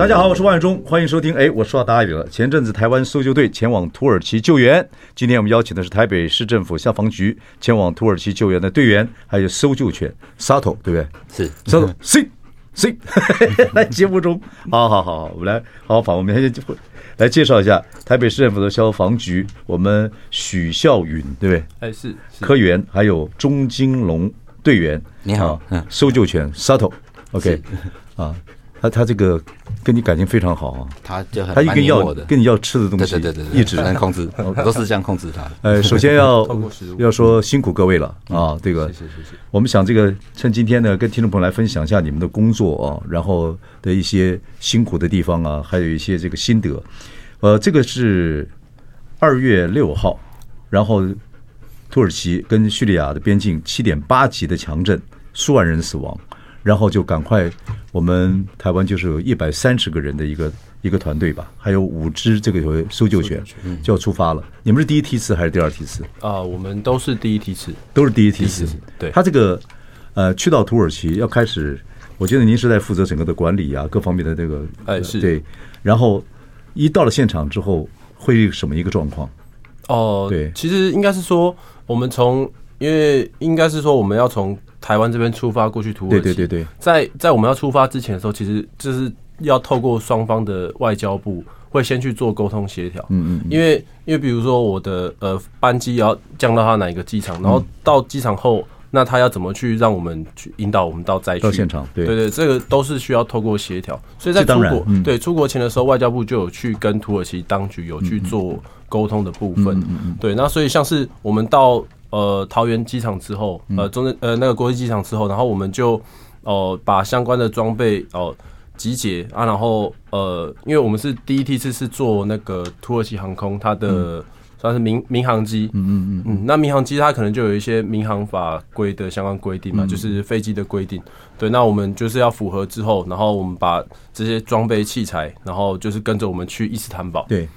大家好，我是万忠，欢迎收听。哎，我说到哪里了？前阵子台湾搜救队前往土耳其救援，今天我们邀请的是台北市政府消防局前往土耳其救援的队员，还有搜救犬 Sato，对不对？是 Sato C C，来节目中，好好好，我们来好好访，我们先来介绍一下台北市政府的消防局，我们许孝允，对不对？哎，是科员，还有钟金龙队员，你好，嗯，搜救犬 Sato，OK，啊。他他这个跟你感情非常好啊，他就很他一个要跟你要吃的东西，对对对对，一直能控制，都是这样控制他。呃，首先要 要说辛苦各位了啊，这个，我们想这个趁今天呢，跟听众朋友来分享一下你们的工作啊，然后的一些辛苦的地方啊，还有一些这个心得。呃，这个是二月六号，然后土耳其跟叙利亚的边境七点八级的强震，数万人死亡。然后就赶快，我们台湾就是有一百三十个人的一个一个团队吧，还有五只这个搜救犬就要出发了。你们是第一梯次还是第二梯次？啊，我们都是第一梯次，都是第一梯次。对，他这个呃，去到土耳其要开始，我觉得您是在负责整个的管理啊，各方面的这个，哎是对。然后一到了现场之后，会是什么一个状况？哦，对，其实应该是说，我们从因为应该是说我们要从。台湾这边出发过去土耳其，对对对对，在在我们要出发之前的时候，其实就是要透过双方的外交部会先去做沟通协调，嗯嗯，因为因为比如说我的呃班机要降到他哪一个机场，然后到机场后，那他要怎么去让我们去引导我们到灾区？到现场，对。对对，这个都是需要透过协调，所以在出国对出国前的时候，外交部就有去跟土耳其当局有去做沟通的部分，嗯嗯。对，那所以像是我们到。呃，桃园机场之后，呃，中正呃那个国际机场之后，然后我们就哦、呃、把相关的装备哦、呃、集结啊，然后呃，因为我们是第一梯次是做那个土耳其航空它的算是民民航机，嗯嗯嗯嗯，那民航机它可能就有一些民航法规的相关规定嘛，就是飞机的规定，对，那我们就是要符合之后，然后我们把这些装备器材，然后就是跟着我们去伊斯坦堡，对。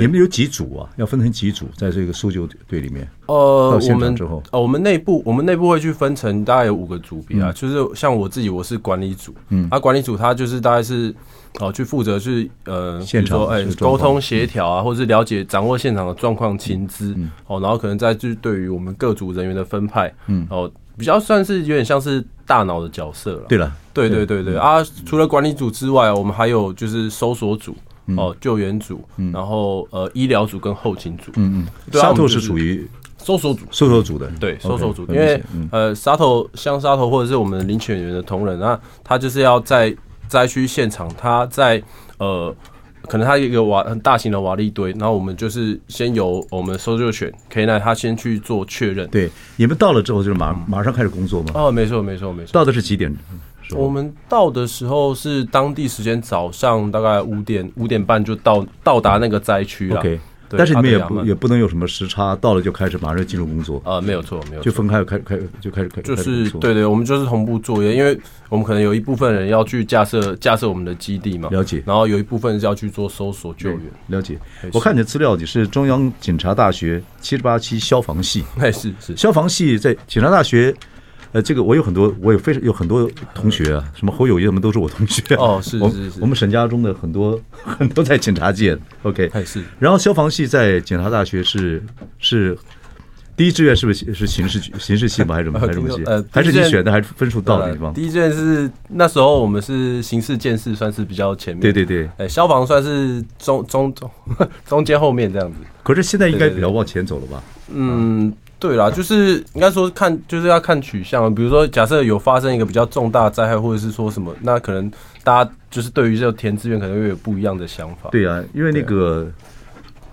你们有几组啊？要分成几组，在这个搜救队里面。呃，我们呃，我们内部我们内部会去分成大概有五个组别啊，就是像我自己，我是管理组，嗯，啊，管理组他就是大概是哦，去负责去呃，比如说哎，沟通协调啊，或者是了解掌握现场的状况情资，哦，然后可能再就是对于我们各组人员的分派，嗯，哦，比较算是有点像是大脑的角色了。对了，对对对。对啊，除了管理组之外，我们还有就是搜索组。哦，救援组，然后呃，医疗组跟后勤组，嗯嗯，沙头是属于搜索组，搜索组的，对，搜索组，因为呃，沙头像沙头或者是我们领犬员的同仁那，他就是要在灾区现场，他在呃，可能他一个瓦很大型的瓦砾堆，然后我们就是先由我们搜救犬可以来他先去做确认。对，你们到了之后就是马马上开始工作吗？哦，没错没错没错。到的是几点？我们到的时候是当地时间早上大概五点五点半就到到达那个灾区了。OK，但是你们也不也不能有什么时差，到了就开始马上进入工作啊？没有错，没有，就分开开开就开始开就是对对，我们就是同步作业，因为我们可能有一部分人要去架设架设我们的基地嘛，了解。然后有一部分是要去做搜索救援，了解。我看你的资料，你是中央警察大学七十八期消防系，哎是是，消防系在警察大学。呃，这个我有很多，我有非常有很多同学啊，什么侯友谊他们都是我同学。哦，是是是，我们沈家中的很多很多在警察界，OK，是。然后消防系在警察大学是是第一志愿，是不是是刑事刑事系吗？还是什么 还是什么系？呃，还是你选的，还是分数到的地方？第一志愿是那时候我们是刑事建设，算是比较前面。对对对，哎，消防算是中中中 中间后面这样子。可是现在应该比较往前走了吧？嗯。对啦，就是应该说看，就是要看取向。比如说，假设有发生一个比较重大灾害，或者是说什么，那可能大家就是对于这个填志愿可能会有不一样的想法。对啊，因为那个，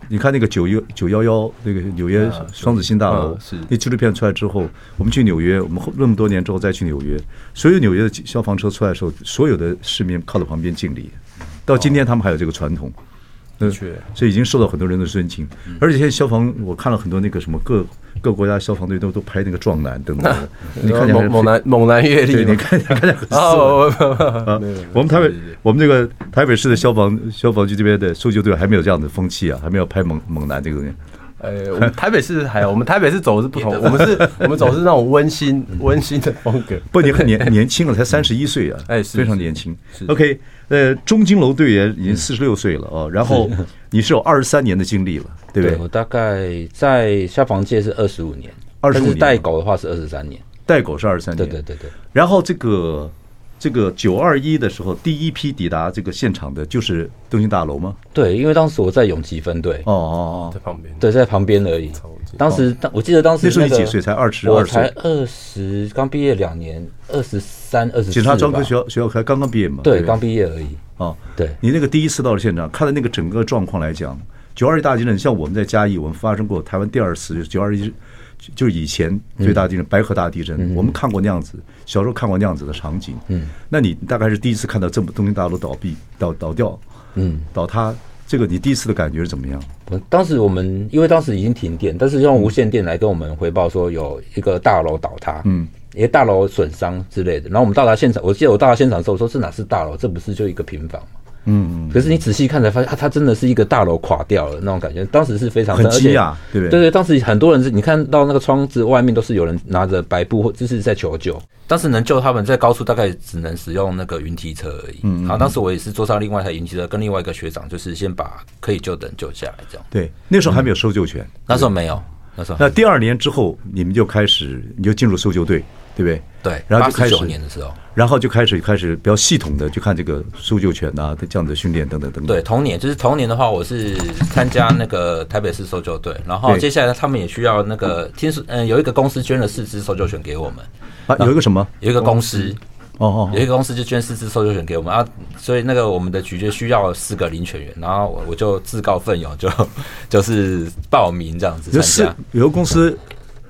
你看那个九幺九幺幺那个纽约双子星大楼，是那纪录片出来之后，我们去纽约，我们那么多年之后再去纽约，所有纽约的消防车出来的时候，所有的市民靠在旁边敬礼。到今天他们还有这个传统。的确，所以已经受到很多人的尊敬。而且现在消防，我看了很多那个什么各各国家消防队都都拍那个壮男等等的，你看猛猛男猛男阅历，你看看起来很 色啊。我们台北我们这个台北市的消防消防局这边的搜救队还没有这样的风气啊，还没有拍猛猛男这个东西。呃，我们台北市还有，我们台北市走的是不同，我们是，我们走的是那种温馨温馨的风格。不，你很年年轻了，才三十一岁啊，哎，非常年轻。OK，呃，中金楼队员已经四十六岁了哦，然后你是有二十三年的经历了，对不对？我大概在消防界是二十五年，二十五年带狗的话是二十三年，带狗是二十三年，对对对对。然后这个。这个九二一的时候，第一批抵达这个现场的就是东京大楼吗？对，因为当时我在永吉分队。哦哦哦，在旁边。对，在旁边而已。当时，当我记得当时那时候你几岁？才二十二岁。我才二十，刚毕业两年，二十三、二十。警察专科学校学校才刚刚毕业嘛？对，刚毕业而已。哦，对。你那个第一次到了现场，看了那个整个状况来讲，九二一大地震，像我们在嘉义，我们发生过台湾第二次九二一。就是以前最大地震，白河大地震，我们看过那样子，小时候看过那样子的场景。嗯，那你大概是第一次看到这么东京大楼倒闭、倒倒掉，嗯，倒塌，这个你第一次的感觉是怎么样？当时我们因为当时已经停电，但是用无线电来跟我们回报说有一个大楼倒塌，嗯，一个大楼损伤之类的。然后我们到达现场，我记得我到达现场的时候说：“这哪是大楼？这不是就一个平房吗？”嗯嗯，可是你仔细看才发现，啊，它真的是一个大楼垮掉了那种感觉。当时是非常很惊讶，对不对？对对，当时很多人是，你看到那个窗子外面都是有人拿着白布或就是在求救。当时能救他们在高处，大概只能使用那个云梯车而已。嗯，好，当时我也是坐上另外一台云梯车，跟另外一个学长，就是先把可以救的人救下来，这样。对，那时候还没有搜救犬，那时候没有，那时候。那第二年之后，你们就开始，你就进入搜救队。对不对？对，然后就开始年的时候，然后就开始开始比较系统的去看这个搜救犬啊，这样的训练等等等等。对，同年就是同年的话，我是参加那个台北市搜救队，然后接下来他们也需要那个听说，嗯，有一个公司捐了四只搜救犬给我们啊，有一个什么？有一个公司。哦哦，有一个公司就捐四只搜救犬给我们啊，所以那个我们的局就需要四个领犬员，然后我我就自告奋勇就 就是报名这样子参加。有个公司。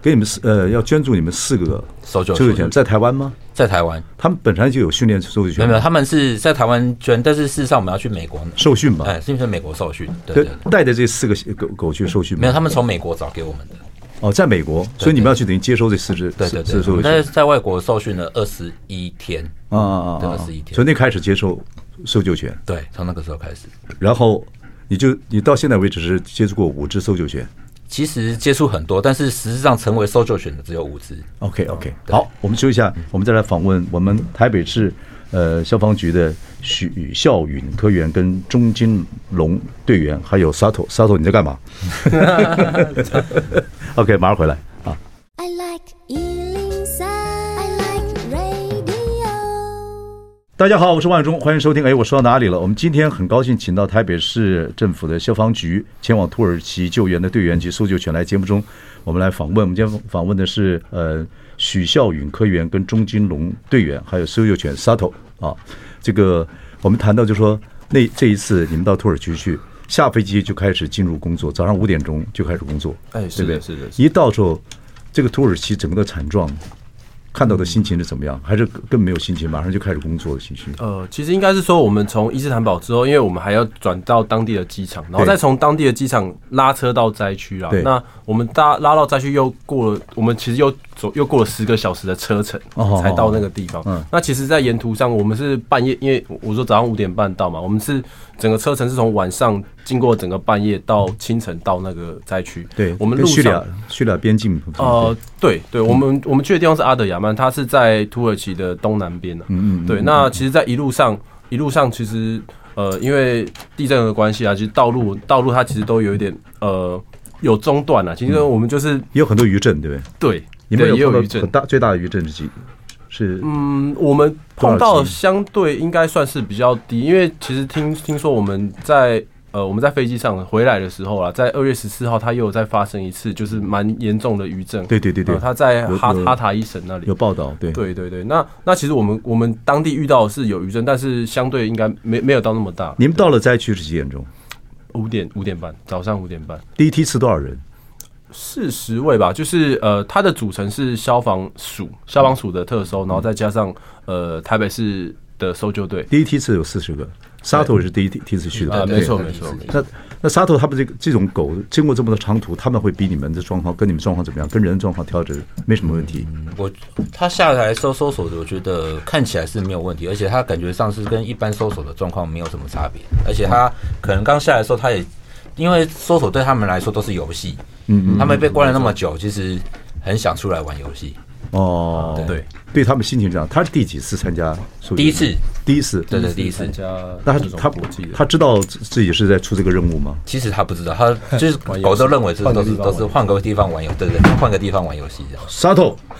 给你们四呃，要捐助你们四个搜救犬，在台湾吗？在台湾，他们本身就有训练搜救犬。没有，没有，他们是在台湾捐，但是事实上我们要去美国受训吧？哎，是在美国受训。对，带着这四个狗狗去受训。没有，他们从美国找给我们的。哦，在美国，所以你们要去等于接收这四只。对对对。但是在外国受训了二十一天。啊啊啊！二十一天。从那开始接受搜救犬。对，从那个时候开始。然后你就你到现在为止是接触过五只搜救犬。其实接触很多，但是实质上成为搜救犬的只有五只。OK OK，好，我们休息一下，我们再来访问我们台北市呃消防局的许孝允科员跟钟金龙队员，还有 Sato Sato，你在干嘛？OK，马上回来啊。I like 大家好，我是万忠，欢迎收听。哎，我说到哪里了？我们今天很高兴请到台北市政府的消防局前往土耳其救援的队员及搜救犬来节目中，我们来访问。我们今天访问的是呃许孝允科员跟钟金龙队员，还有搜救犬 Sato 啊。这个我们谈到就说，那这一次你们到土耳其去，下飞机就开始进入工作，早上五点钟就开始工作，哎，是的，是的。一到时候，这个土耳其整个的惨状。看到的心情是怎么样？还是更没有心情，马上就开始工作的情绪？呃，其实应该是说，我们从伊斯坦堡之后，因为我们还要转到当地的机场，然后再从当地的机场拉车到灾区啊。那我们搭拉到灾区又过了，我们其实又走又过了十个小时的车程，才到那个地方。嗯，那其实，在沿途上，我们是半夜，因为我说早上五点半到嘛，我们是整个车程是从晚上。经过整个半夜到清晨到那个灾区，对，我们路上去了边境。呃，对对，我们我们去的地方是阿德亚曼，它是在土耳其的东南边呢。嗯嗯，对。那其实，在一路上一路上，其实呃，因为地震的关系啊，其实道路道路它其实都有一点呃有中断啊。其实我们就是也有很多余震，对不对？对，你们有碰到很大最大的余震是几？是嗯，我们碰到相对应该算是比较低，因为其实听听说我们在。呃，我们在飞机上回来的时候啊，在二月十四号，它又有再发生一次，就是蛮严重的余震。对对对对，它在哈哈塔伊省那里有报道。对对对对，那那其实我们我们当地遇到的是有余震，但是相对应该没没有到那么大。你们到了灾区是几点钟？五点五点半，早上五点半。第一梯次多少人？四十位吧，就是呃，它的组成是消防署消防署的特搜，然后再加上呃台北市。的的搜救队。第一梯次有四十个，沙头也是第一梯梯次去的。啊，没错没错。那那沙头他们这个这种狗经过这么多长途，他们会比你们的状况跟你们状况怎么样？跟人的状况调整没什么问题。我他下来搜搜索的，我觉得看起来是没有问题，而且他感觉上是跟一般搜索的状况没有什么差别。而且他可能刚下来的时候，他也因为搜索对他们来说都是游戏，嗯嗯，他们被关了那么久，其实很想出来玩游戏。哦，对，对他们心情这样。他是第几次参加？第一次，第一次，对对，第一次参加。那他他他知道自己是在出这个任务吗？其实他不知道，他就是 狗都认为这都是都是换个地方玩游，对对，换个地方玩游戏这样。沙头，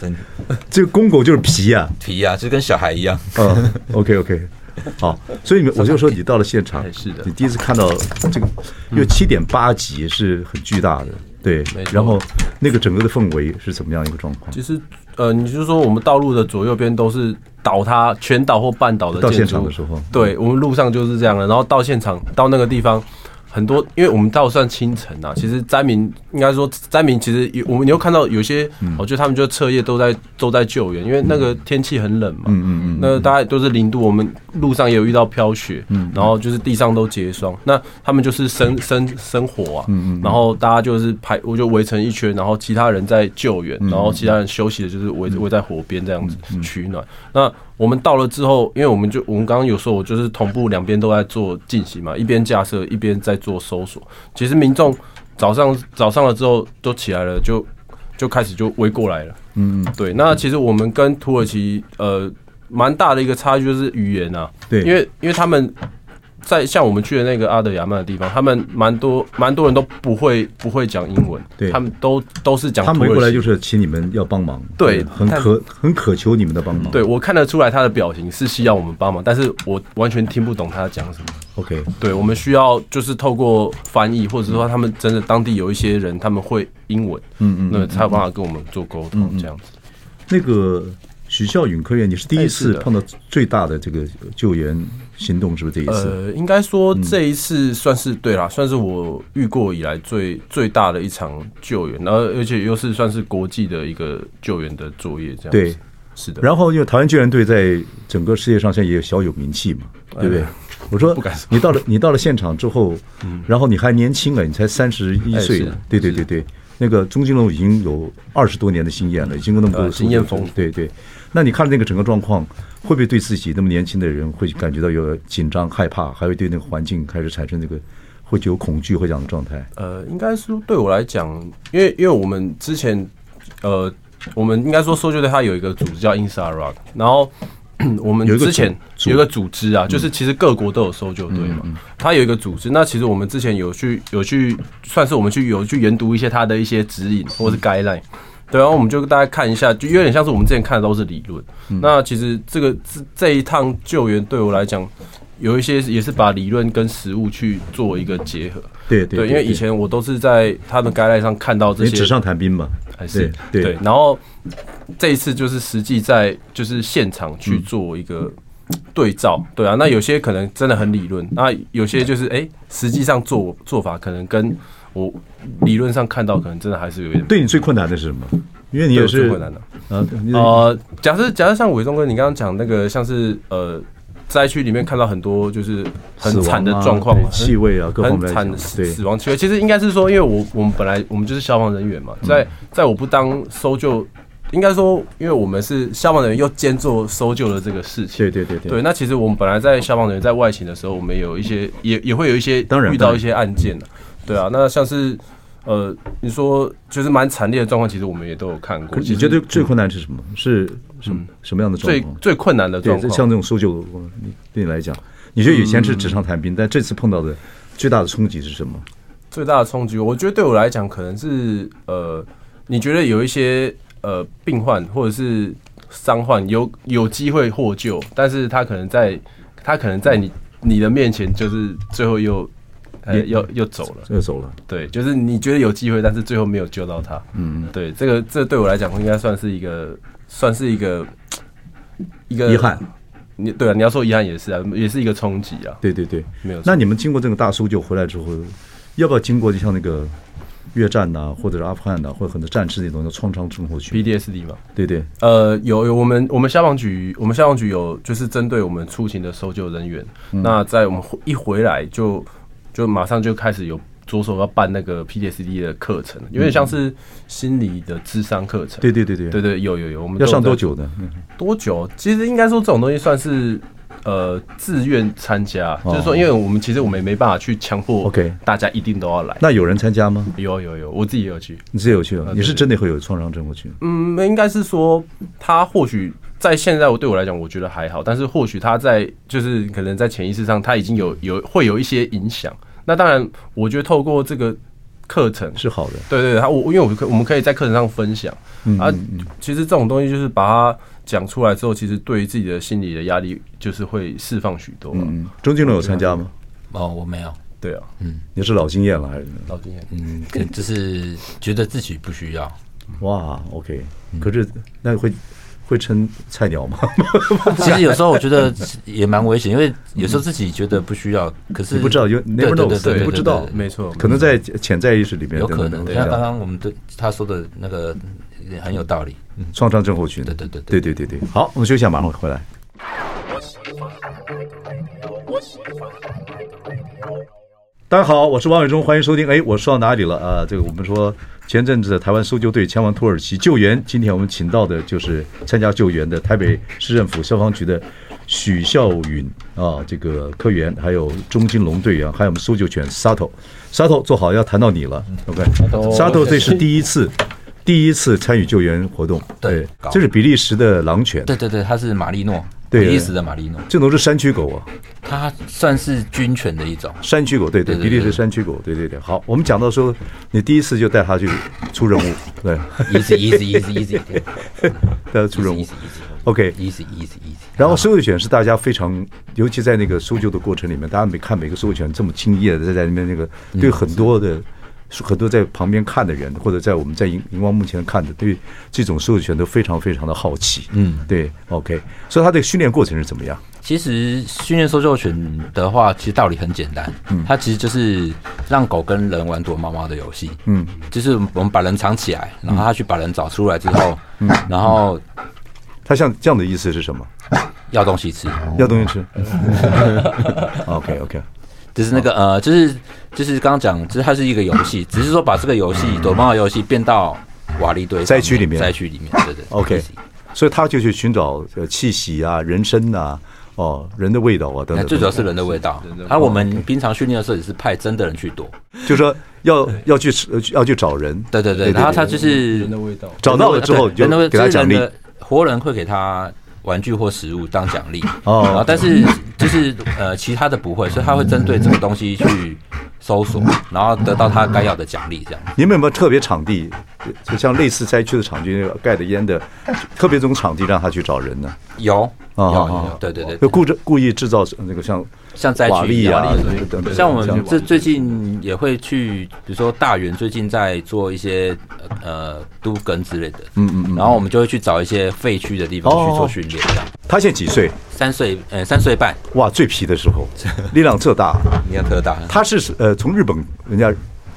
真的，这个公狗就是皮呀，皮呀，就跟小孩一样。嗯，OK OK。好，所以我就说你到了现场，是的，你第一次看到这个，因为七点八级是很巨大的，对，然后那个整个的氛围是怎么样一个状况？其实，呃，你就是说我们道路的左右边都是倒塌、全倒或半倒的建筑，到现场的时候，对我们路上就是这样的，然后到现场到那个地方。很多，因为我们到算清晨啊，其实灾民应该说灾民其实有我们你会看到有些，我觉得他们就彻夜都在都在救援，因为那个天气很冷嘛，嗯嗯嗯，那大概都是零度，我们路上也有遇到飘雪，嗯，然后就是地上都结霜，那他们就是生生生火啊，嗯嗯，然后大家就是排，我就围成一圈，然后其他人在救援，然后其他人休息的就是围围在火边这样子取暖，那。我们到了之后，因为我们就我们刚刚有说，我就是同步两边都在做进行嘛，一边架设一边在做搜索。其实民众早上早上了之后都起来了，就就开始就围过来了。嗯，对。那其实我们跟土耳其呃蛮大的一个差距就是语言啊，对，因为因为他们。在像我们去的那个阿德亚曼的地方，他们蛮多蛮多人都不会不会讲英文，对，他们都都是讲。他们回过来就是请你们要帮忙，对，很渴很渴求你们的帮忙。对，我看得出来他的表情是需要我们帮忙，但是我完全听不懂他讲什么。OK，对，我们需要就是透过翻译，或者说他们真的当地有一些人他们会英文，嗯嗯，那才有办法跟我们做沟通这样子。那个许效允科员，你是第一次碰到最大的这个救援行动是不是这一次？呃，应该说这一次算是对啦，算是我遇过以来最最大的一场救援，然后而且又是算是国际的一个救援的作业，这样对，是的。然后因为台湾救援队在整个世界上现在也有小有名气嘛，对不对？我说，你到了你到了现场之后，然后你还年轻啊，你才三十一岁，对对对对。那个钟金龙已经有二十多年的经验了，已经跟那么多经验丰富，对对。那你看那个整个状况，会不会对自己那么年轻的人会感觉到有紧张、害怕，还会对那个环境开始产生那个会有恐惧会这样的状态？呃，应该是对我来讲，因为因为我们之前，呃，我们应该说搜救队它有一个组织叫 INSARAG，然后 我们之前有一个组织啊，就是其实各国都有搜救队嘛，它有一个组织。那其实我们之前有去有去，算是我们去有去研读一些它的一些指引或是 guideline。对，然后我们就大家看一下，就有点像是我们之前看的都是理论。嗯、那其实这个这这一趟救援对我来讲，有一些也是把理论跟实物去做一个结合。对对，因为以前我都是在他们 guideline 上看到这些纸上谈兵嘛，还是对，对。然后这一次就是实际在就是现场去做一个对照。嗯、对啊，那有些可能真的很理论，那有些就是哎，实际上做做法可能跟。我理论上看到，可能真的还是有一点。对你最困难的是什么？因为你也是最困难的。呃，假设假设像伟忠哥你刚刚讲那个，像是呃灾区里面看到很多就是很惨的状况，气味啊，各方面很惨的死亡气味。其实应该是说，因为我我们本来我们就是消防人员嘛，在在我不当搜救，应该说，因为我们是消防人员又兼做搜救的这个事情。对对对对。那其实我们本来在消防人员在外勤的时候，我们有一些也也会有一些遇到一些案件的。对啊，那像是，呃，你说就是蛮惨烈的状况，其实我们也都有看过。你觉得最困难是什么？是什么什么样的状况？最最困难的状况，像这种搜救，对你来讲，你觉得以前是纸上谈兵，但这次碰到的最大的冲击是什么？最大的冲击，我觉得对我来讲，可能是呃，你觉得有一些呃病患或者是伤患有有机会获救，但是他可能在他可能在你你的面前，就是最后又。哎，又又走了，又走了。对，就是你觉得有机会，但是最后没有救到他。嗯，对，这个这对我来讲，应该算是一个，算是一个一个遗憾。你对啊，你要说遗憾也是啊，也是一个冲击啊。对对对，没有。那你们经过这个大搜救回来之后，要不要经过就像那个越战呐、啊，或者是阿富汗呐、啊，或者很多战士那种的创伤症候群 （PDSD） 嘛？对对，呃，有有我们我们消防局，我们消防局有就是针对我们出勤的搜救人员，嗯、那在我们一回来就就马上就开始有着手要办那个 PTSD 的课程，有点像是心理的智商课程。对对对对对对，有有有，我们要上多久呢？多久？其实应该说这种东西算是。呃，自愿参加，就是说，因为我们其实我们也没办法去强迫，OK，大家一定都要来。那有人参加吗？有有有，我自己也有去。你自己有去啊？你是真的会有创伤症候群？嗯，应该是说，他或许在现在我对我来讲，我觉得还好，但是或许他在就是可能在潜意识上，他已经有有会有一些影响。那当然，我觉得透过这个课程是好的。对对对，他我因为我们可我们可以在课程上分享啊，其实这种东西就是把它。讲出来之后，其实对于自己的心理的压力，就是会释放许多。嗯，钟金龙有参加吗？哦，我没有。对啊，嗯，你是老经验了还是？老经验。嗯，可就是觉得自己不需要。哇，OK。可是那会会称菜鸟吗？其实有时候我觉得也蛮危险，因为有时候自己觉得不需要，可是你不知道，有 never know，不知道，没错，可能在潜在意识里面有可能。像刚刚我们对他说的那个。很有道理，创伤症候群，对对对对对对对。好，我们休息一下，马上回来。大家好，我是王伟忠，欢迎收听。哎，我说到哪里了啊？这个我们说前阵子台湾搜救队前往土耳其救援，今天我们请到的就是参加救援的台北市政府消防局的许孝允啊，这个科员，还有钟金龙队员，还有我们搜救犬 Sato，Sato 坐好，要谈到你了。OK，Sato 这是第一次。第一次参与救援活动，对，这是比利时的狼犬，对对对，它是马利诺，比利时的马利诺，这种是山区狗啊，它算是军犬的一种。山区狗，对对，比利时山区狗，对对对。好，我们讲到说，你第一次就带它去出任务，对，easy easy easy easy，带它出任务，OK，easy easy easy。然后搜救犬是大家非常，尤其在那个搜救的过程里面，大家每看每个搜救犬这么敬业的在在那边那个，对很多的。很多在旁边看的人，或者在我们在荧荧光幕前看的，对这种搜救犬都非常非常的好奇。嗯，对，OK。所以它的训练过程是怎么样？其实训练搜救犬的话，其实道理很简单。嗯，它其实就是让狗跟人玩躲猫猫的游戏。嗯，就是我们把人藏起来，然后它去把人找出来之后，嗯，然后它像这样的意思是什么？要东西吃，要东西吃。OK，OK。就是那个呃，就是就是刚刚讲，就是它是一个游戏，只是说把这个游戏躲猫猫游戏变到瓦砾堆灾区里面，灾区里面，对对。OK，所以他就去寻找呃气息啊、人声呐、哦人的味道啊等等。最主要是人的味道。而我们平常训练的时候也是派真的人去躲，就是说要要去要去找人。对对对，然后他就是人的味道，找到了之后就给他奖励，活人会给他。玩具或食物当奖励哦，但是就是呃，其他的不会，所以他会针对这个东西去搜索，然后得到他该要的奖励。这样，你们有没有特别场地，就像类似灾区的场地，那个盖的烟的，特别这种场地让他去找人呢？有啊，对对对，就故故意制造那个像像灾区啊，像我们这最近也会去，比如说大园最近在做一些呃都根之类的，嗯嗯嗯，然后我们就会去找一些废墟的地方去做训练。他现在几岁？三岁，呃，三岁半。哇，最皮的时候，力量特大，力量特大。他是呃，从日本人家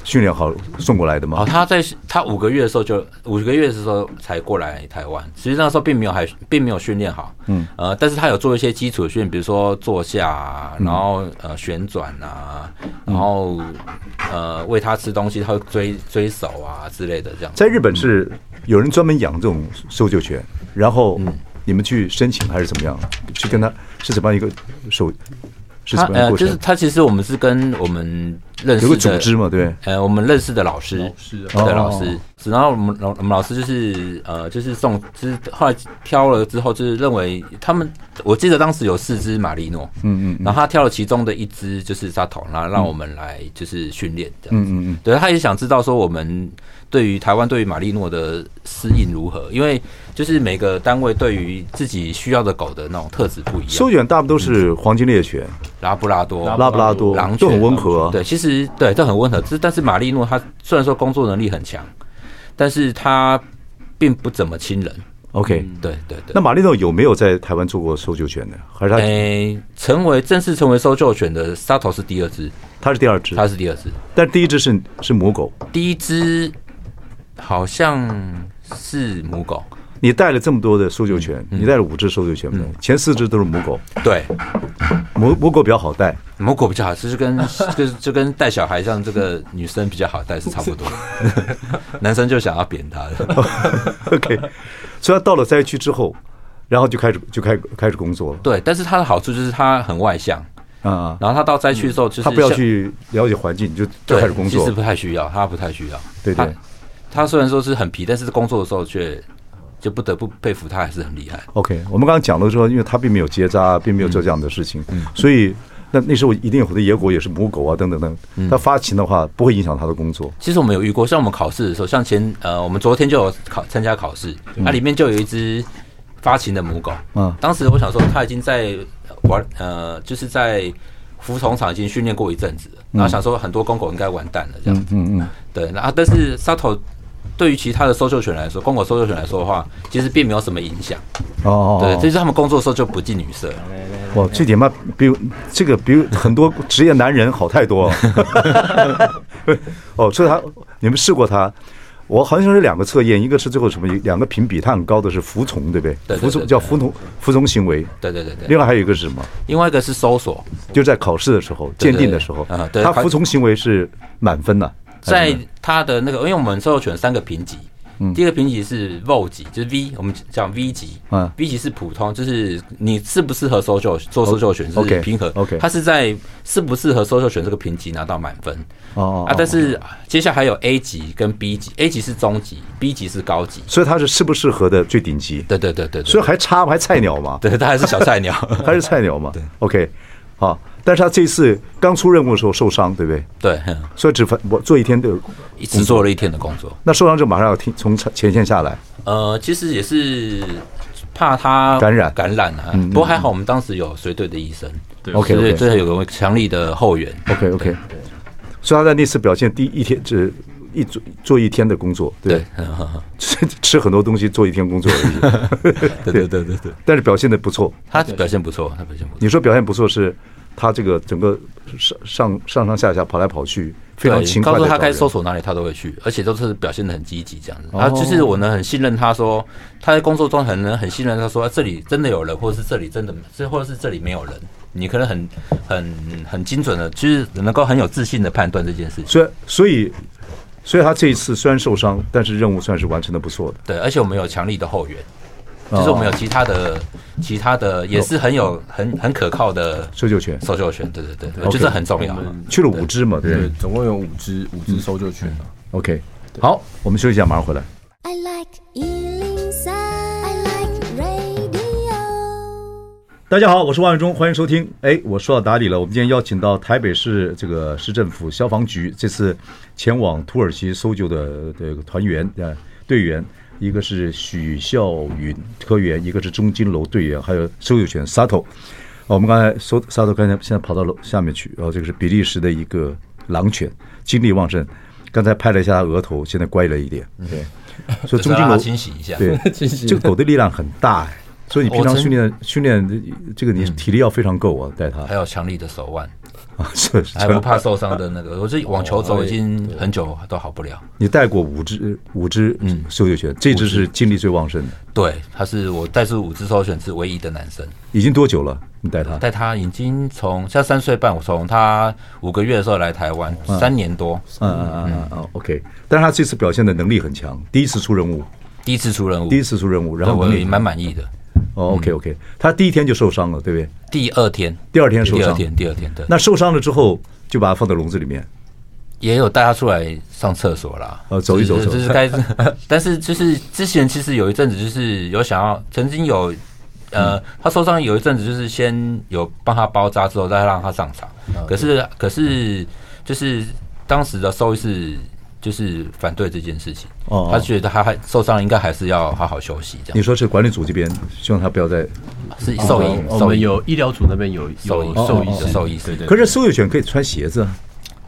训练好送过来的吗？哦，他在他五个月的时候就五个月的时候才过来台湾，实际上那时候并没有还并没有训练好，嗯，呃，但是他有做一些基础的训练，比如说坐下啊，然后呃旋转啊，然后呃喂他吃东西，他会追追手啊之类的这样。在日本是有人专门养这种搜救犬，然后嗯。你们去申请还是怎么样？去跟他是怎么样一个手？是怎么样的过程？呃，就是他其实我们是跟我们认识的有个组织嘛，对。呃，我们认识的老师，老师对老师。然后我们老我们老师就是呃，就是送，就是后来挑了之后，就是认为他们，我记得当时有四只马利诺，嗯嗯，然后他挑了其中的一只就是沙头，然后让我们来就是训练这样子，嗯嗯嗯。对，他也想知道说我们。对于台湾对于马利诺的适应如何？因为就是每个单位对于自己需要的狗的那种特质不一样。搜犬大部分都是黄金猎犬、拉布拉多、拉布拉多、狼犬，都很温和。对，其实对都很温和。但是马利诺他虽然说工作能力很强，但是他并不怎么亲人。OK，对对对。那马力诺有没有在台湾做过搜救犬呢？还是他？诶，成为正式成为搜救犬的 Sato 是第二只，他是第二只，他是第二只，但第一只是是母狗，第一只好像是母狗。你带了这么多的搜救犬，你带了五只搜救犬，前四只都是母狗。对，母母狗比较好带，母狗比较好，其实跟就是就跟带小孩像这个女生比较好带是差不多，男生就想要扁他的。OK，所以他到了灾区之后，然后就开始就开开始工作了。对，但是他的好处就是他很外向啊，然后他到灾区的时候，就是他不要去了解环境，就就开始工作。其实不太需要，他不太需要。对对，他虽然说是很皮，但是工作的时候却。就不得不佩服他，还是很厉害。OK，我们刚刚讲了说，因为他并没有结扎，并没有做这样的事情，嗯，所以那那时候一定有很多野狗也是母狗啊，等等等。他发情的话不会影响他的工作。其实我们有遇过，像我们考试的时候，像前呃，我们昨天就有考参加考试，那里面就有一只发情的母狗。嗯，当时我想说，它已经在玩呃，就是在服从场已经训练过一阵子，然后想说很多公狗应该完蛋了这样子。嗯嗯，对，然后但是 Sato。对于其他的搜救犬来说，公狗搜救犬来说的话，其实并没有什么影响。哦，对，这是他们工作的时候就不近女色。哇，这点嘛，比这个比很多职业男人好太多。哦，所以他你们试过他？我好像是两个测验，一个是最后什么两个评比，他很高的是服从，对不对？对，服从叫服从服从行为。对对对对。另外还有一个是什么？另外一个是搜索，就在考试的时候鉴定的时候，他服从行为是满分的。在他的那个，因为我们搜救犬三个评级，第一个评级是 VO 级，就是 V，我们讲 V 级，嗯，V 级是普通，就是你适不适合搜救做搜救犬是平衡，OK，他是在适不适合搜救犬这个评级拿到满分，哦啊，但是接下来还有 A 级跟 B 级，A 级是中级，B 级是高级，所以它是适不适合的最顶级，对对对对，所以还差还菜鸟嘛，对，他还是小菜鸟，还是菜鸟嘛，对，OK。好，但是他这次刚出任务的时候受伤，对不对？对，所以只分我做一天的，只做了一天的工作。那受伤就马上要听从前线下来。呃，其实也是怕他感染感染啊。不过还好，我们当时有随队的医生。对，OK，这有个强力的后援。OK，OK。所以他在那次表现，第一天只一做做一天的工作，对，吃 吃很多东西，做一天工作而已。对对对对对。但是表现的不错，他表现不错，他表现不错。你说表现不错是？他这个整个上上上上下下跑来跑去，非常勤快。告诉他该搜索哪里，他都会去，而且都是表现的很积极这样子。啊，就是我呢很信任他说，他在工作中很能很信任他说，这里真的有人，或者是这里真的，这或者是这里没有人，你可能很很很精准的，就是能够很有自信的判断这件事情。所以，所以，所以他这一次虽然受伤，但是任务算是完成的不错的。对，而且我们有强力的后援。就是我们有其他的、其他的，也是很有、很很可靠的搜救犬。搜救犬，对对对，我觉得很重要。去了五只嘛，对，总共有五只，五只搜救犬。OK，好，我们休息一下，马上回来。大家好，我是王伟忠，欢迎收听。哎，我说到哪里了，我们今天邀请到台北市这个市政府消防局这次前往土耳其搜救的这个团员啊队员。一个是许孝允科员，一个是钟金楼队员，还有搜救犬 Sato。我们刚才搜 Sato，刚才现在跑到楼下面去。然后这个是比利时的一个狼犬，精力旺盛。刚才拍了一下它额头，现在乖了一点。对，所以钟金楼清洗一下。对，这个狗的力量很大哎，所以你平常训练训练这个你体力要非常够啊，带他。还有强力的手腕。啊，是还不怕受伤的那个，我这网球肘已经很久都好不了。你带过五只五只嗯搜救犬，这只是精力最旺盛的。对，他是我带出五只搜救犬是唯一的男生。已经多久了？你带他？带他已经从现在三岁半，我从他五个月的时候来台湾，三年多。嗯嗯嗯嗯，OK。但是他这次表现的能力很强，第一次出任务，第一次出任务，第一次出任务，然后我也蛮满意的。哦，OK，OK，他第一天就受伤了，对不对？第二天，第二天受伤，第二天，第二天，对。那受伤了之后，就把它放在笼子里面，也有带他出来上厕所啦。呃，走一走，就是该。但是就是之前其实有一阵子就是有想要，曾经有呃，他受伤有一阵子就是先有帮他包扎之后再让他上场，可是可是就是当时的收医是。就是反对这件事情，哦，他觉得他还受伤，应该还是要好好休息。这样，你说是管理组这边希望他不要再是兽医，我们有医疗组那边有兽医，兽医的兽医，对对。可是搜救犬可以穿鞋子啊，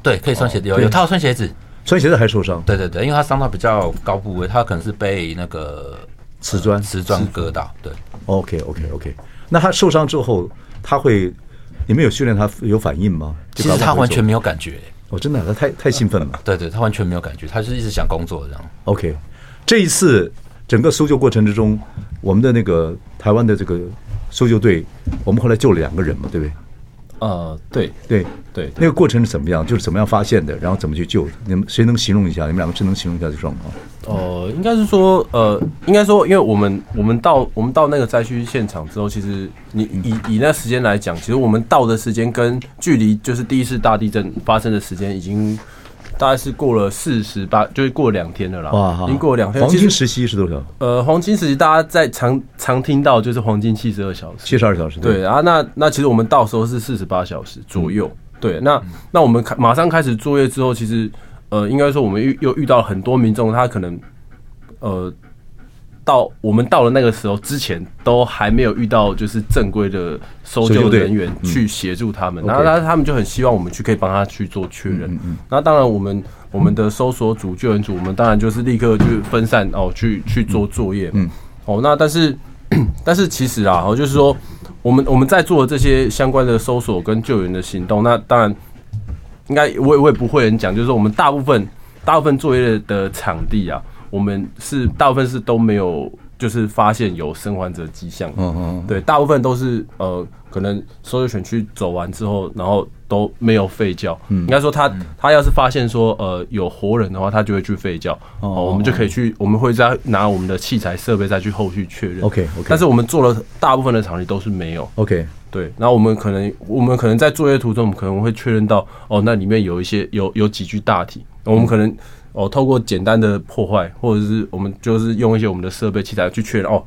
对，可以穿鞋子，有有他要穿鞋子，穿鞋子还受伤，对对对，因为他伤到比较高部位，他可能是被那个瓷砖。瓷砖割到。对，OK OK OK。那他受伤之后，他会你们有训练他有反应吗？其实他完全没有感觉。哦，真的，他太太兴奋了。对对，他完全没有感觉，他是一直想工作这样。OK，这一次整个搜救过程之中，我们的那个台湾的这个搜救队，我们后来救了两个人嘛，对不对？呃，对对对，那个过程是怎么样？就是怎么样发现的，然后怎么去救的？你们谁能形容一下？你们两个谁能形容一下这状况？呃，应该是说，呃，应该说，因为我们我们到我们到那个灾区现场之后，其实你以以那时间来讲，其实我们到的时间跟距离就是第一次大地震发生的时间已经。大概是过了四十八，就是过了两天了啦。哇，已经过了两天。黄金时期是多少？呃，黄金时期大家在常常听到就是黄金七十二小时，七十二小时。对啊，那那其实我们到时候是四十八小时左右。嗯、对，那那我们开马上开始作业之后，其实呃，应该说我们遇又遇到很多民众，他可能呃。到我们到了那个时候之前，都还没有遇到就是正规的搜救人员去协助他们，然后他他们就很希望我们去可以帮他去做确认。那当然，我们我们的搜索组、救援组，我们当然就是立刻就分散哦，去去做作业。嗯，哦，那但是 但是其实啊，哦就是说我们我们在做的这些相关的搜索跟救援的行动，那当然应该我也我也不会很讲，就是说我们大部分大部分作业的场地啊。我们是大部分是都没有，就是发现有生还者迹象。嗯嗯，对，大部分都是呃，可能搜救犬区走完之后，然后都没有吠叫。嗯，应该说他他要是发现说呃有活人的话，他就会去吠叫。哦，我们就可以去，我们会再拿我们的器材设备再去后续确认。OK OK。但是我们做了大部分的场地都是没有。OK。对，那我们可能我们可能在作业途中，我们可能会确认到哦，那里面有一些有有几具大体，我们可能。哦，透过简单的破坏，或者是我们就是用一些我们的设备器材去确认哦，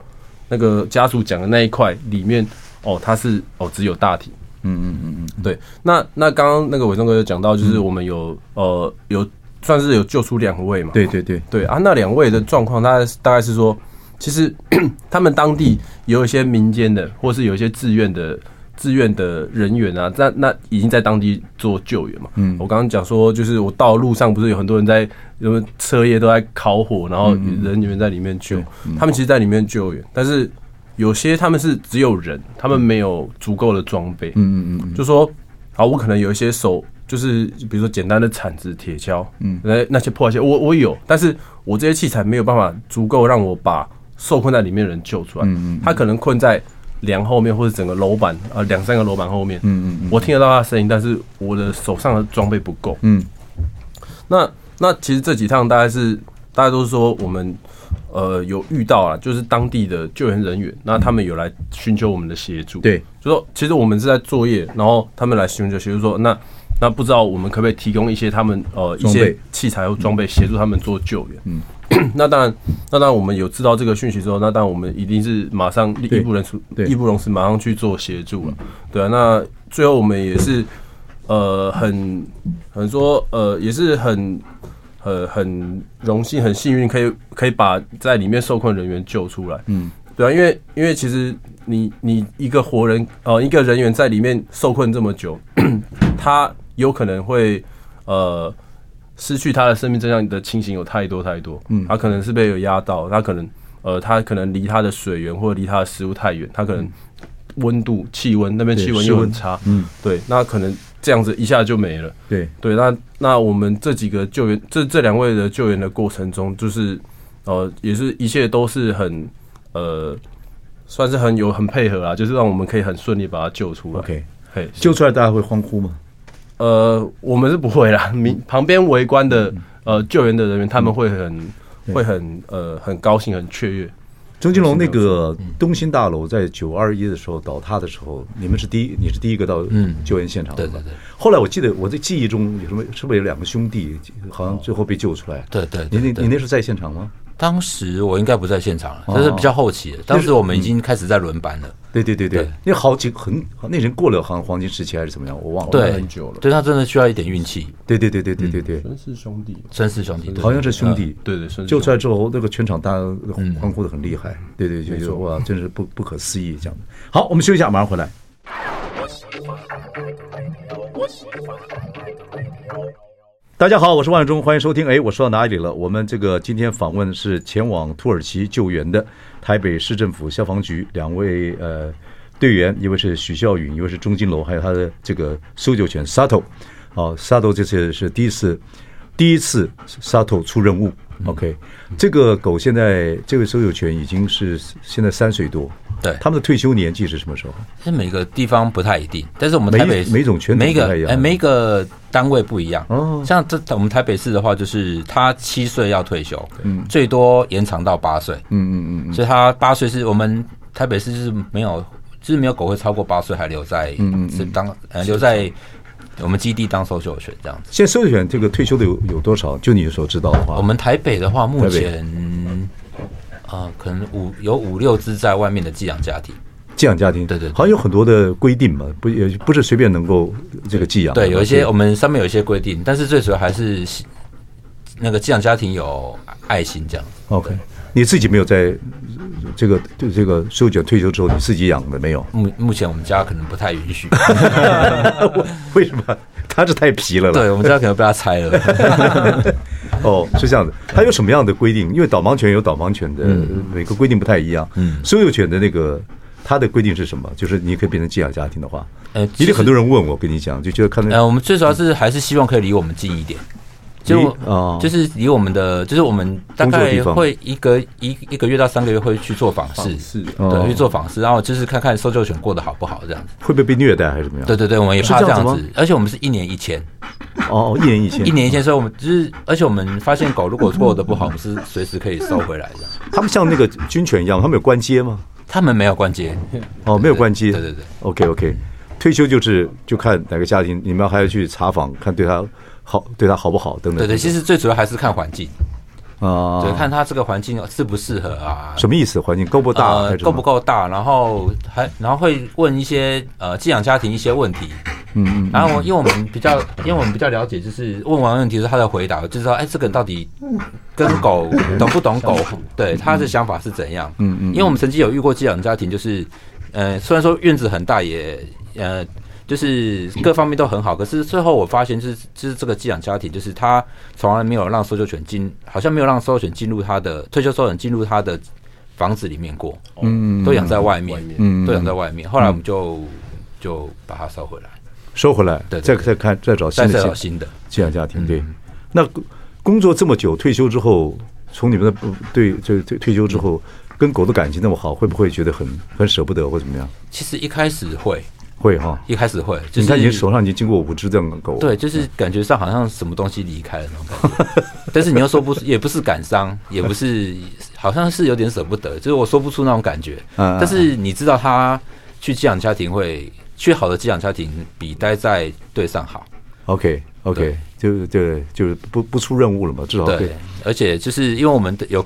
那个家属讲的那一块里面哦，它是哦只有大体，嗯嗯嗯嗯，对。那那刚刚那个伟忠哥有讲到，就是我们有、嗯、呃有算是有救出两位嘛？对对对对啊，那两位的状况，大概大概是说，其实 他们当地有一些民间的，或是有一些自愿的。志愿的人员啊，那那已经在当地做救援嘛。嗯，我刚刚讲说，就是我到路上不是有很多人在，什么车叶都在烤火，然后人员在里面救。他们其实，在里面救援，但是有些他们是只有人，他们没有足够的装备。嗯嗯嗯，就说，啊，我可能有一些手，就是比如说简单的铲子、铁锹，嗯，那那些破坏器，我我有，但是我这些器材没有办法足够让我把受困在里面的人救出来。嗯嗯，他可能困在。梁后面或者整个楼板啊，两三个楼板后面，嗯嗯嗯，我听得到他的声音，但是我的手上的装备不够，嗯，那那其实这几趟大概是大家都是说我们呃有遇到啊，就是当地的救援人员，那他们有来寻求我们的协助，对，就说其实我们是在作业，然后他们来寻求协助说，那那不知道我们可不可以提供一些他们呃一些器材或装备协助他们做救援，嗯。那当然，那当然，我们有知道这个讯息之后，那当然我们一定是马上义不容辞，义不容辞，马上去做协助了。对啊，那最后我们也是，呃，很很说，呃，也是很呃很荣幸、很幸运，可以可以把在里面受困人员救出来。嗯，对啊，因为因为其实你你一个活人，呃，一个人员在里面受困这么久，他有可能会呃。失去他的生命真相的情形有太多太多，嗯，他可能是被有压到，他可能呃，他可能离他的水源或者离他的食物太远，他可能温度气温那边气温又很差，嗯，对，那可能这样子一下就没了，对。对，那那我们这几个救援这这两位的救援的过程中，就是呃，也是一切都是很呃，算是很有很配合啊，就是让我们可以很顺利把他救出来，OK，嘿，救出来大家会欢呼吗？呃，我们是不会啦。民旁边围观的呃救援的人员，他们会很会很呃很高兴，很雀跃。钟金龙，那个东新大楼在九二一的时候倒塌的时候，你们是第一，你是第一个到救援现场的。对对对。后来我记得我的记忆中有什么？是不是有两个兄弟好像最后被救出来？对对。你那你那时候在现场吗？当时我应该不在现场了，这是比较后期的。当时我们已经开始在轮班了。对对对对，因为好几很那人过了好像黄金时期还是怎么样，我忘了。对，很久了。对，他真的需要一点运气。对对对对对对对。孙氏兄弟，孙氏兄弟，好像是兄弟。对对，救出来之后，那个全场大家欢呼的很厉害。对对，就就哇，真是不不可思议这样的。好，我们休息一下，马上回来。大家好，我是万忠，欢迎收听。哎，我说到哪里了？我们这个今天访问是前往土耳其救援的台北市政府消防局两位呃队员，一位是许孝允，一位是钟金楼，还有他的这个搜救犬沙头。好沙头这次是第一次，第一次 Sato 出任务。OK，这个狗现在这个所有权已经是现在三岁多。对，他们的退休年纪是什么时候？是每个地方不太一定，但是我们台北每，每种犬种不太一样，哎，每一个单位不一样。哦，像这我们台北市的话，就是他七岁要退休，嗯，最多延长到八岁，嗯嗯嗯，所以他八岁是我们台北市是没有，就是没有狗会超过八岁还留在，嗯嗯，是当呃留在我们基地当搜救犬这样子。现在搜救犬这个退休的有有多少？就你所知道的话，我们台北的话，目前。啊、呃，可能五有五六只在外面的寄养家庭，寄养家庭，对，对对，好像有很多的规定嘛，不也不是随便能够这个寄养。对，有一些我们上面有一些规定，但是最主要还是那个寄养家庭有爱心这样。OK，你自己没有在这个对这个收卷退休之后你自己养的没有？目目前我们家可能不太允许。为什么？他是太皮了，对，我们家可能被他拆了。哦，是这样的，它有什么样的规定？因为导盲犬有导盲犬的每个规定不太一样。嗯，搜救犬的那个它的规定是什么？就是你可以变成寄养家庭的话，呃，一定很多人问我，跟你讲，就觉得看那。呃，我们最主要是还是希望可以离我们近一点。就哦，就是离我们的，就是我们大概会一个一一个月到三个月会去做访视，是，对，去做访视，然后就是看看搜救犬过得好不好这样子，会不会被虐待还是怎么样？对对对，我们也怕这样子，而且我们是一年一签，哦，一年一签，一年一签，所以我们就是，而且我们发现狗如果过得不好，我们是随时可以收回来的。他们像那个军犬一样，他们有关阶吗？他们没有关阶，哦，没有关阶，对对对，OK OK，退休就是就看哪个家庭，你们还要去查访，看对他。好，对他好不好？等等。对对，其实最主要还是看环境啊，对，看他这个环境适不适合啊。什么意思？环境够不大？够不够大？然后还然后会问一些呃寄养家庭一些问题。嗯嗯。然后因为我们比较，因为我们比较了解，就是问完问题之后他的回答，就是说，哎，这个人到底跟狗 懂不懂狗？对，他的想法是怎样？嗯嗯。因为我们曾经有遇过寄养家庭，就是呃，虽然说院子很大，也呃。就是各方面都很好，可是最后我发现，就是就是这个寄养家庭，就是他从来没有让搜救犬进，好像没有让搜救犬进入他的退休搜救犬进入他的房子里面过，嗯，都养在外面，嗯，都养在外面。后来我们就就把它收回来，收回来，对，再再看再找新的再找新的寄养家庭。对，那工作这么久，退休之后，从你们的对就退退休之后，跟狗的感情那么好，会不会觉得很很舍不得或怎么样？其实一开始会。会哈，一开始会，就是你看你手上已经经过五只这样的狗，对，就是感觉上好像什么东西离开了那种感觉，但是你又说不出，也不是感伤，也不是，好像是有点舍不得，就是我说不出那种感觉。嗯但是你知道，他去寄养家庭会去好的寄养家庭比待在队上好。OK OK，就就就是不不出任务了嘛，至少对。而且就是因为我们有，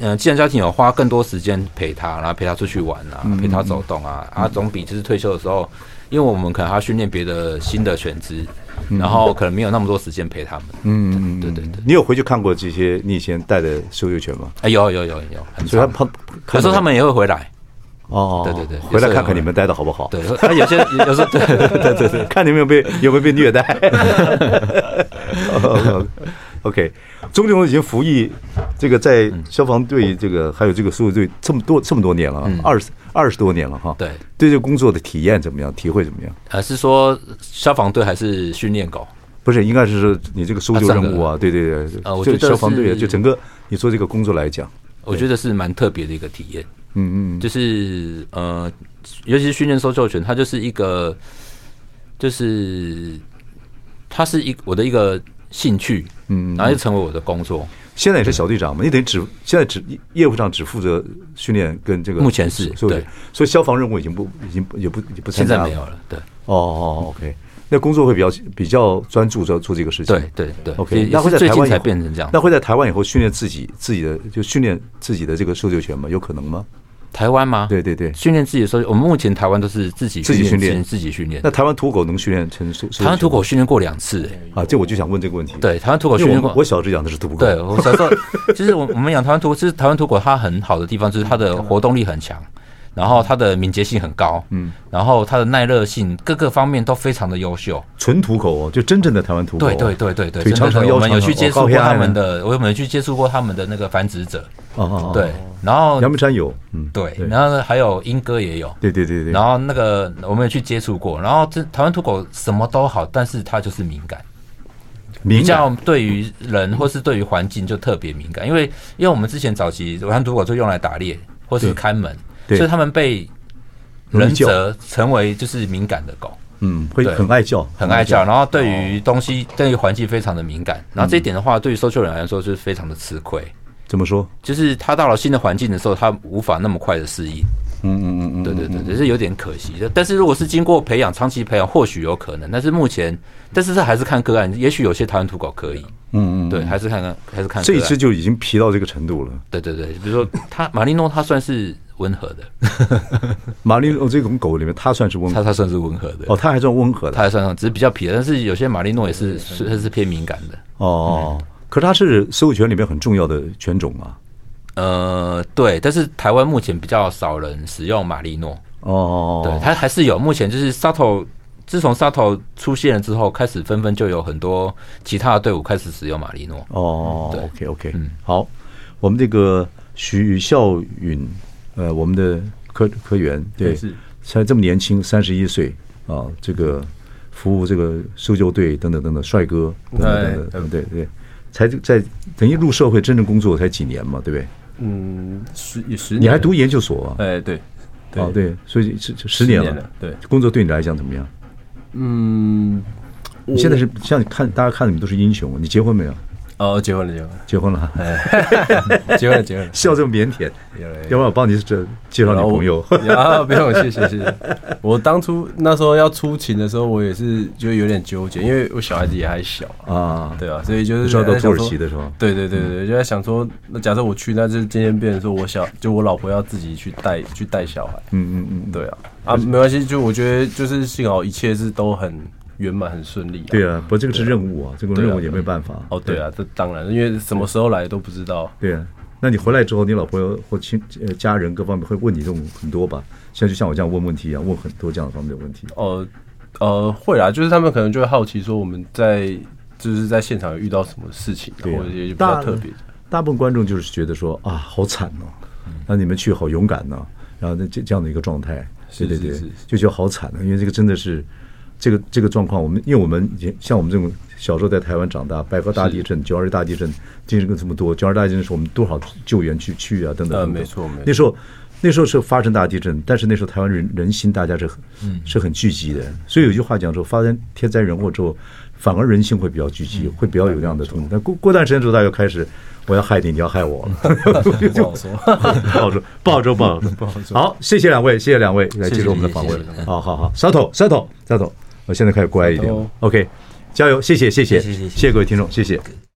嗯，既然家庭有花更多时间陪他，然后陪他出去玩啊，陪他走动啊，啊，总比就是退休的时候，因为我们可能还要训练别的新的犬只，然后可能没有那么多时间陪他们。嗯，对对对。你有回去看过这些你以前带的搜救犬吗？哎，有有有有，所以他碰，有时候他们也会回来。哦，对对对，回来看看你们待的好不好？对，他有些有时候对对对对，看你们有没有被有没有被虐待。OK，钟金龙已经服役这个在消防队，这个还有这个搜救队这么多这么多年了，二十二十多年了哈。对，对这个工作的体验怎么样？体会怎么样？还是说消防队还是训练狗？不是，应该是说你这个搜救任务啊，对对对，啊，我觉得消防队就整个你做这个工作来讲，我觉得是蛮特别的一个体验。嗯嗯，就是呃，尤其是训练搜救犬，它就是一个，就是它是一我的一个兴趣，嗯，然后就成为我的工作。现在也是小队长嘛，你等于只现在只业务上只负责训练跟这个，目前是对，所以消防任务已经不已经也不也不现在没有了。对，哦哦，OK，那工作会比较比较专注做做这个事情。对对对，OK，那会在台湾才变成这样。那会在台湾以后训练自己自己的就训练自己的这个搜救犬吗？有可能吗？台湾吗？对对对，训练自己的时候，我们目前台湾都是自己自己训练，自己训练。那台湾土狗能训练成？台湾土狗训练过两次，啊，这我就想问这个问题。对，台湾土狗训练过。我小时候养的是土狗。对，我小时候其实我我们养台湾土狗，其实台湾土狗它很好的地方就是它的活动力很强，然后它的敏捷性很高，嗯，然后它的耐热性各个方面都非常的优秀。纯土狗哦，就真正的台湾土狗。对对对对对，腿长长我们有去接触过他们的，我有没有去接触过他们的那个繁殖者？哦哦，对，然后阳明山有，嗯，对，然后呢还有莺歌也有，对对对对。然后那个我们也去接触过，然后这台湾土狗什么都好，但是它就是敏感，比较对于人或是对于环境就特别敏感，因为因为我们之前早期台湾土狗就用来打猎或是看门。所以他们被人责成为就是敏感的狗，嗯，会很爱叫，很爱叫，然后对于东西、对于环境非常的敏感。然后这一点的话，对于搜救人来说就是非常的吃亏。怎么说？就是他到了新的环境的时候，他无法那么快的适应。嗯嗯嗯嗯，对对对，只是有点可惜的。但是如果是经过培养、长期培养，或许有可能。但是目前，但是这还是看个案。也许有些台湾土狗可以。嗯嗯，对，还是看看，还是看。这一只就已经皮到这个程度了。对对对，比如说它马利诺，它算是。温和的，马利诺这种狗里面，它算是温，它它算是温和的哦，它还算温和的，它还算只是比较皮的，但是有些马利诺也是是它是偏敏感的哦。可是它是所有权里面很重要的犬种啊。呃，对，但是台湾目前比较少人使用马利诺哦，对，它还是有，目前就是 SATO，自从 SATO 出现了之后，开始纷纷就有很多其他的队伍开始使用马利诺哦。对，OK OK，嗯，好，我们这个许孝允。呃，我们的科科员对，才这么年轻，三十一岁啊，这个服务这个搜救队等等等等，帅哥等等等等，对对，才在等于入社会真正工作才几年嘛，对不对？嗯，十也十年，你还读研究所啊？哎，对，哦对，所以十十年了，对，工作对你来讲怎么样？嗯，你现在是像看大家看你们都是英雄，你结婚没有？哦，结婚了，结婚了，结婚了，哎 结婚了，结婚了，笑这么腼腆，要不然我帮你这介绍女朋友。啊，不用，谢谢，谢谢。我当初那时候要出勤的时候，我也是就有点纠结，因为我小孩子也还小。啊，对啊，所以就是说到土耳其的时候，对对对对，就在想说，那假设我去，那就今天变成说我小，就我老婆要自己去带去带小孩，嗯嗯嗯，对啊，啊，没关系，就我觉得就是幸好一切是都很。圆满很顺利，对啊，不，这个是任务啊，这个任务也没办法。哦，对啊，这当然，因为什么时候来都不知道。对啊，那你回来之后，你老婆或亲呃家人各方面会问你这种很多吧？像就像我这样问问题一样，问很多这样的方面的问题。哦，呃，会啊，就是他们可能就会好奇说我们在就是在现场遇到什么事情，或者也比较特别。大部分观众就是觉得说啊，好惨哦，那你们去好勇敢呢，然后这这样的一个状态，对对对，就觉得好惨啊，因为这个真的是。这个这个状况，我们因为我们像我们这种小时候在台湾长大，百合大地震、九二大地震，经历过这么多。九二大地震的时候，我们多少救援去去啊，等等。没错，没错。那时候那时候是发生大地震，但是那时候台湾人人心大家是很是很聚集的。所以有句话讲说，发生天灾人祸之后，反而人性会比较聚集，会比较有那样的东西。但过过段时间之后，大家又开始我要害你，你要害我了。不好说，不好说，不好说，不好说，不好说。好，谢谢两位，谢谢两位来接受我们的访问。好好好，Sato，Sato，Sato。我现在开始乖一点，OK，加油，谢谢，谢谢，谢谢，各位听众，谢谢。